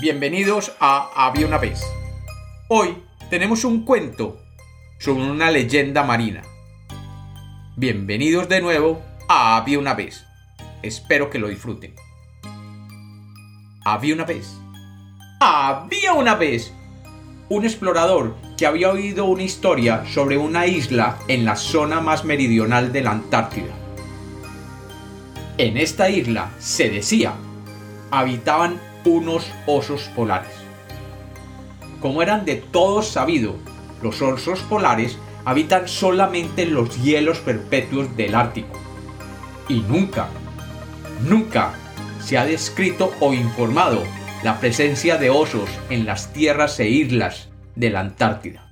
Bienvenidos a Había una vez. Hoy tenemos un cuento sobre una leyenda marina. Bienvenidos de nuevo a Había una vez. Espero que lo disfruten. Había una vez. Había una vez un explorador que había oído una historia sobre una isla en la zona más meridional de la Antártida. En esta isla, se decía, habitaban unos osos polares. Como eran de todos sabido, los osos polares habitan solamente en los hielos perpetuos del Ártico. Y nunca, nunca se ha descrito o informado la presencia de osos en las tierras e islas de la Antártida.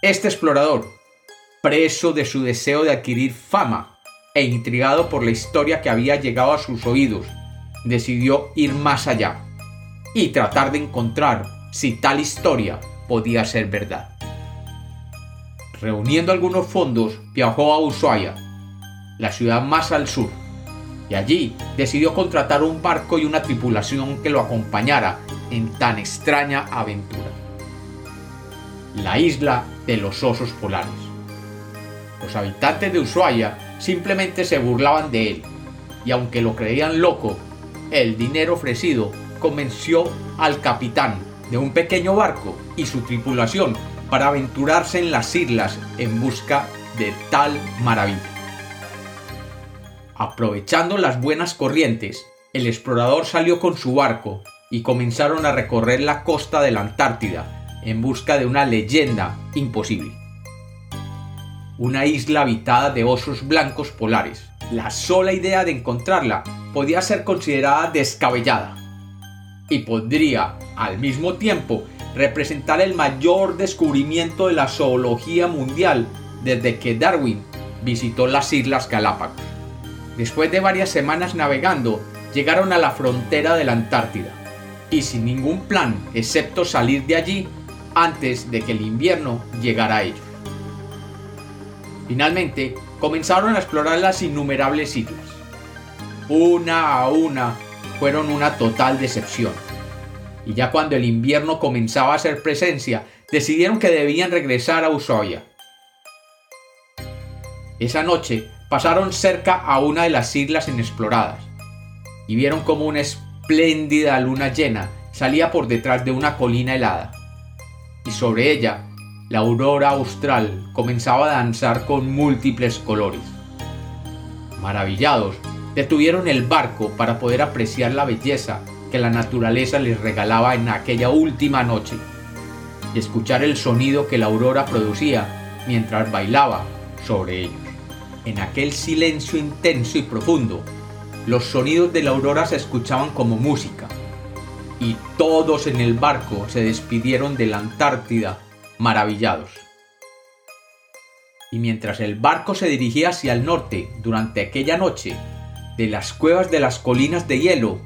Este explorador, preso de su deseo de adquirir fama e intrigado por la historia que había llegado a sus oídos decidió ir más allá y tratar de encontrar si tal historia podía ser verdad. Reuniendo algunos fondos, viajó a Ushuaia, la ciudad más al sur, y allí decidió contratar un barco y una tripulación que lo acompañara en tan extraña aventura. La isla de los osos polares. Los habitantes de Ushuaia simplemente se burlaban de él, y aunque lo creían loco, el dinero ofrecido convenció al capitán de un pequeño barco y su tripulación para aventurarse en las islas en busca de tal maravilla. Aprovechando las buenas corrientes, el explorador salió con su barco y comenzaron a recorrer la costa de la Antártida en busca de una leyenda imposible. Una isla habitada de osos blancos polares. La sola idea de encontrarla podía ser considerada descabellada y podría, al mismo tiempo, representar el mayor descubrimiento de la zoología mundial desde que Darwin visitó las Islas Galápagos. Después de varias semanas navegando, llegaron a la frontera de la Antártida, y sin ningún plan excepto salir de allí antes de que el invierno llegara a ellos. Finalmente, comenzaron a explorar las innumerables islas una a una, fueron una total decepción. Y ya cuando el invierno comenzaba a hacer presencia, decidieron que debían regresar a Ushuaia. Esa noche pasaron cerca a una de las islas inexploradas y vieron como una espléndida luna llena salía por detrás de una colina helada. Y sobre ella, la aurora austral comenzaba a danzar con múltiples colores. Maravillados, detuvieron el barco para poder apreciar la belleza que la naturaleza les regalaba en aquella última noche y escuchar el sonido que la aurora producía mientras bailaba sobre ellos. En aquel silencio intenso y profundo, los sonidos de la aurora se escuchaban como música y todos en el barco se despidieron de la Antártida maravillados. Y mientras el barco se dirigía hacia el norte durante aquella noche, de las cuevas de las colinas de hielo.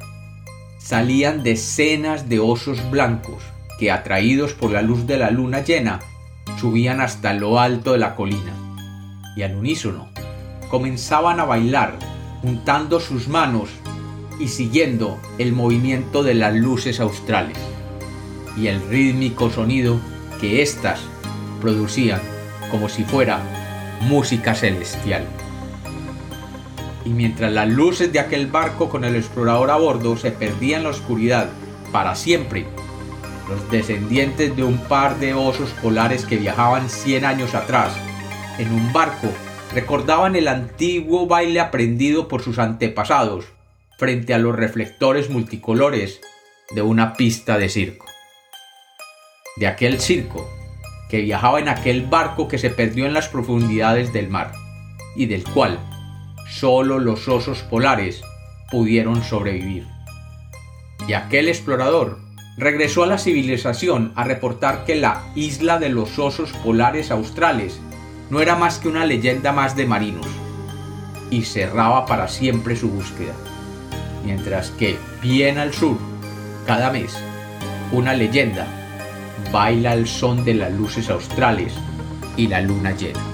Salían decenas de osos blancos que, atraídos por la luz de la luna llena, subían hasta lo alto de la colina. Y al unísono comenzaban a bailar juntando sus manos y siguiendo el movimiento de las luces australes y el rítmico sonido que éstas producían como si fuera música celestial y mientras las luces de aquel barco con el explorador a bordo se perdían en la oscuridad para siempre, los descendientes de un par de osos polares que viajaban 100 años atrás en un barco recordaban el antiguo baile aprendido por sus antepasados frente a los reflectores multicolores de una pista de circo. De aquel circo que viajaba en aquel barco que se perdió en las profundidades del mar y del cual solo los osos polares pudieron sobrevivir. Y aquel explorador regresó a la civilización a reportar que la isla de los osos polares australes no era más que una leyenda más de marinos, y cerraba para siempre su búsqueda. Mientras que, bien al sur, cada mes, una leyenda baila al son de las luces australes y la luna llena.